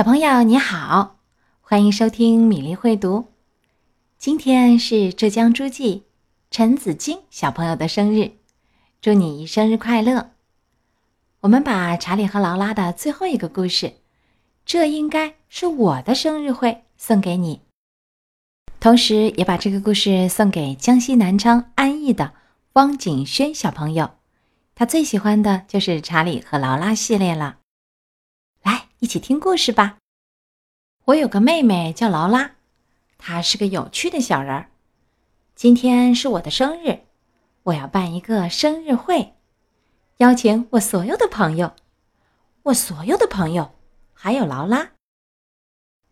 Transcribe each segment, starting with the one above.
小朋友你好，欢迎收听米粒会读。今天是浙江诸暨陈子金小朋友的生日，祝你生日快乐！我们把查理和劳拉的最后一个故事，这应该是我的生日会，送给你。同时，也把这个故事送给江西南昌安邑的汪景轩小朋友，他最喜欢的就是查理和劳拉系列了。一起听故事吧。我有个妹妹叫劳拉，她是个有趣的小人儿。今天是我的生日，我要办一个生日会，邀请我所有的朋友，我所有的朋友，还有劳拉。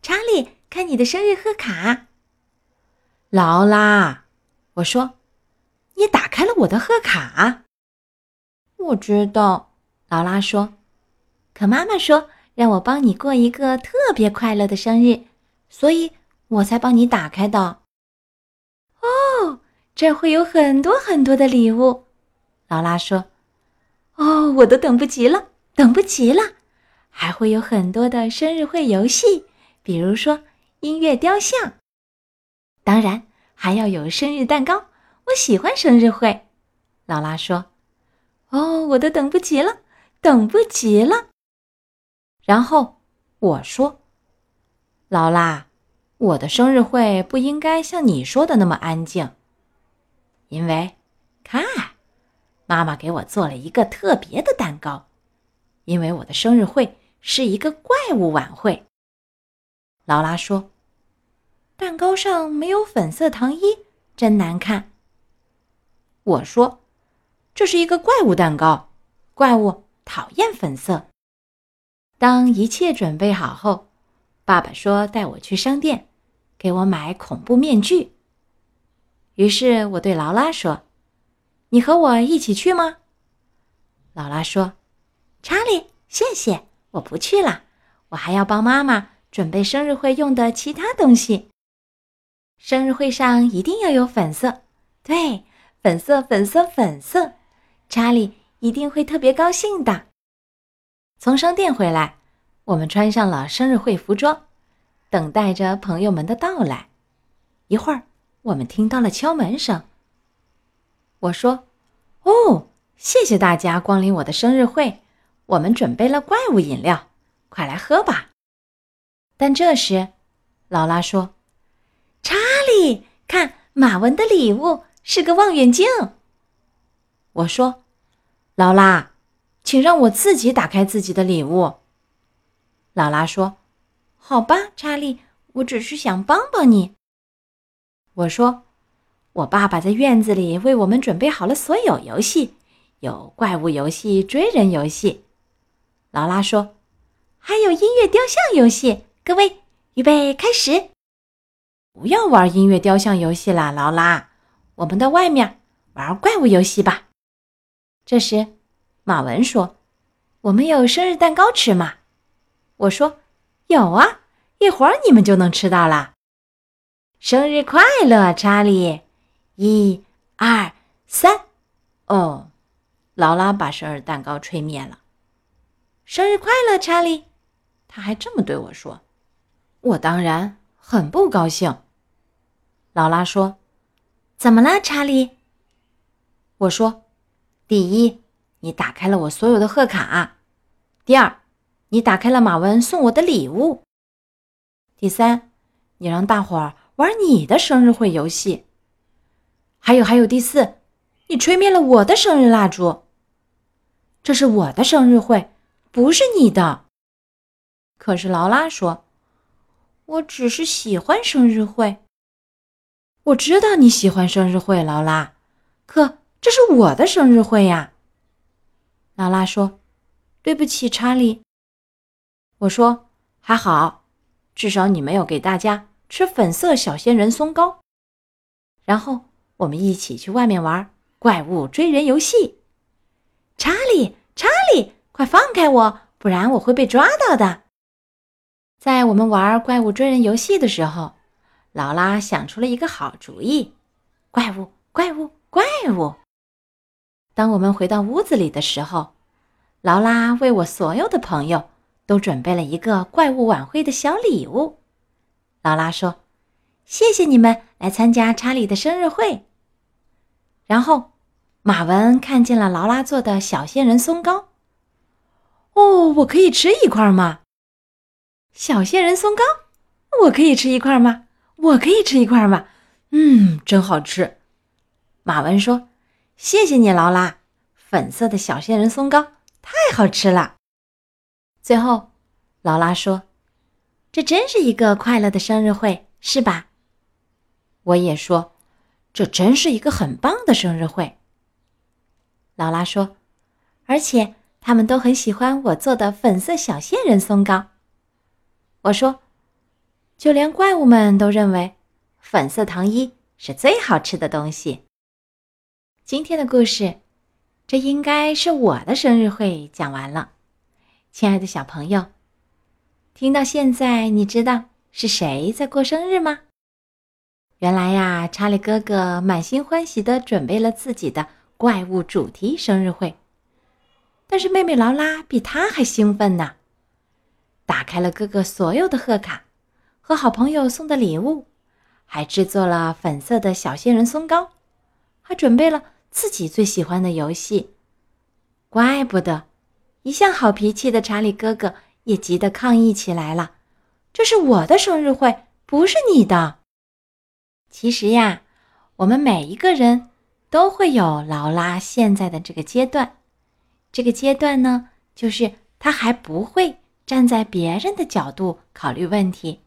查理，看你的生日贺卡。劳拉，我说，你打开了我的贺卡。我知道，劳拉说，可妈妈说让我帮你过一个特别快乐的生日，所以我才帮你打开的。哦，这会有很多很多的礼物，劳拉说。哦，我都等不及了，等不及了，还会有很多的生日会游戏，比如说音乐雕像。当然还要有生日蛋糕，我喜欢生日会。劳拉说：“哦，我都等不及了，等不及了。”然后我说：“劳拉，我的生日会不应该像你说的那么安静，因为看，妈妈给我做了一个特别的蛋糕，因为我的生日会是一个怪物晚会。”劳拉说。蛋糕上没有粉色糖衣，真难看。我说：“这是一个怪物蛋糕，怪物讨厌粉色。”当一切准备好后，爸爸说带我去商店，给我买恐怖面具。于是我对劳拉说：“你和我一起去吗？”劳拉说：“查理，谢谢，我不去了，我还要帮妈妈准备生日会用的其他东西。”生日会上一定要有粉色，对，粉色，粉色，粉色，查理一定会特别高兴的。从商店回来，我们穿上了生日会服装，等待着朋友们的到来。一会儿，我们听到了敲门声。我说：“哦，谢谢大家光临我的生日会，我们准备了怪物饮料，快来喝吧。”但这时，劳拉说。查理，看马文的礼物是个望远镜。我说：“劳拉，请让我自己打开自己的礼物。”劳拉说：“好吧，查理，我只是想帮帮你。”我说：“我爸爸在院子里为我们准备好了所有游戏，有怪物游戏、追人游戏。”劳拉说：“还有音乐雕像游戏。”各位，预备，开始。不要玩音乐雕像游戏了，劳拉。我们到外面玩怪物游戏吧。这时，马文说：“我们有生日蛋糕吃吗？”我说：“有啊，一会儿你们就能吃到了。”生日快乐，查理！一、二、三。哦，劳拉把生日蛋糕吹灭了。生日快乐，查理！他还这么对我说。我当然很不高兴。劳拉说：“怎么了，查理？”我说：“第一，你打开了我所有的贺卡；第二，你打开了马文送我的礼物；第三，你让大伙儿玩你的生日会游戏；还有，还有，第四，你吹灭了我的生日蜡烛。这是我的生日会，不是你的。”可是劳拉说：“我只是喜欢生日会。”我知道你喜欢生日会，劳拉，可这是我的生日会呀。劳拉说：“对不起，查理。”我说：“还好，至少你没有给大家吃粉色小仙人松糕。”然后我们一起去外面玩怪物追人游戏。查理，查理，快放开我，不然我会被抓到的。在我们玩怪物追人游戏的时候。劳拉想出了一个好主意：怪物，怪物，怪物！当我们回到屋子里的时候，劳拉为我所有的朋友都准备了一个怪物晚会的小礼物。劳拉说：“谢谢你们来参加查理的生日会。”然后，马文看见了劳拉做的小仙人松糕。哦，我可以吃一块吗？小仙人松糕，我可以吃一块吗？我可以吃一块吗？嗯，真好吃。马文说：“谢谢你，劳拉。粉色的小仙人松糕太好吃了。”最后，劳拉说：“这真是一个快乐的生日会，是吧？”我也说：“这真是一个很棒的生日会。”劳拉说：“而且他们都很喜欢我做的粉色小仙人松糕。”我说：“就连怪物们都认为粉色糖衣是最好吃的东西。”今天的故事，这应该是我的生日会讲完了。亲爱的小朋友，听到现在，你知道是谁在过生日吗？原来呀，查理哥哥满心欢喜的准备了自己的怪物主题生日会，但是妹妹劳拉比他还兴奋呢。打开了哥哥所有的贺卡和好朋友送的礼物，还制作了粉色的小仙人松糕，还准备了。自己最喜欢的游戏，怪不得一向好脾气的查理哥哥也急得抗议起来了。这是我的生日会，不是你的。其实呀，我们每一个人都会有劳拉现在的这个阶段。这个阶段呢，就是他还不会站在别人的角度考虑问题，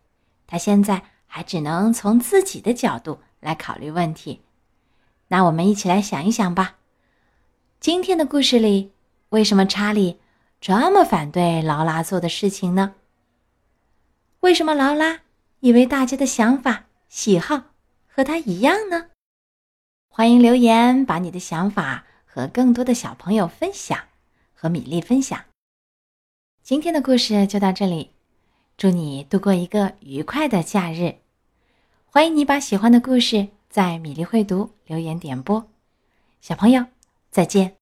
他现在还只能从自己的角度来考虑问题。那我们一起来想一想吧。今天的故事里，为什么查理这么反对劳拉做的事情呢？为什么劳拉以为大家的想法、喜好和他一样呢？欢迎留言，把你的想法和更多的小朋友分享，和米粒分享。今天的故事就到这里，祝你度过一个愉快的假日。欢迎你把喜欢的故事。在米粒会读留言点播，小朋友再见。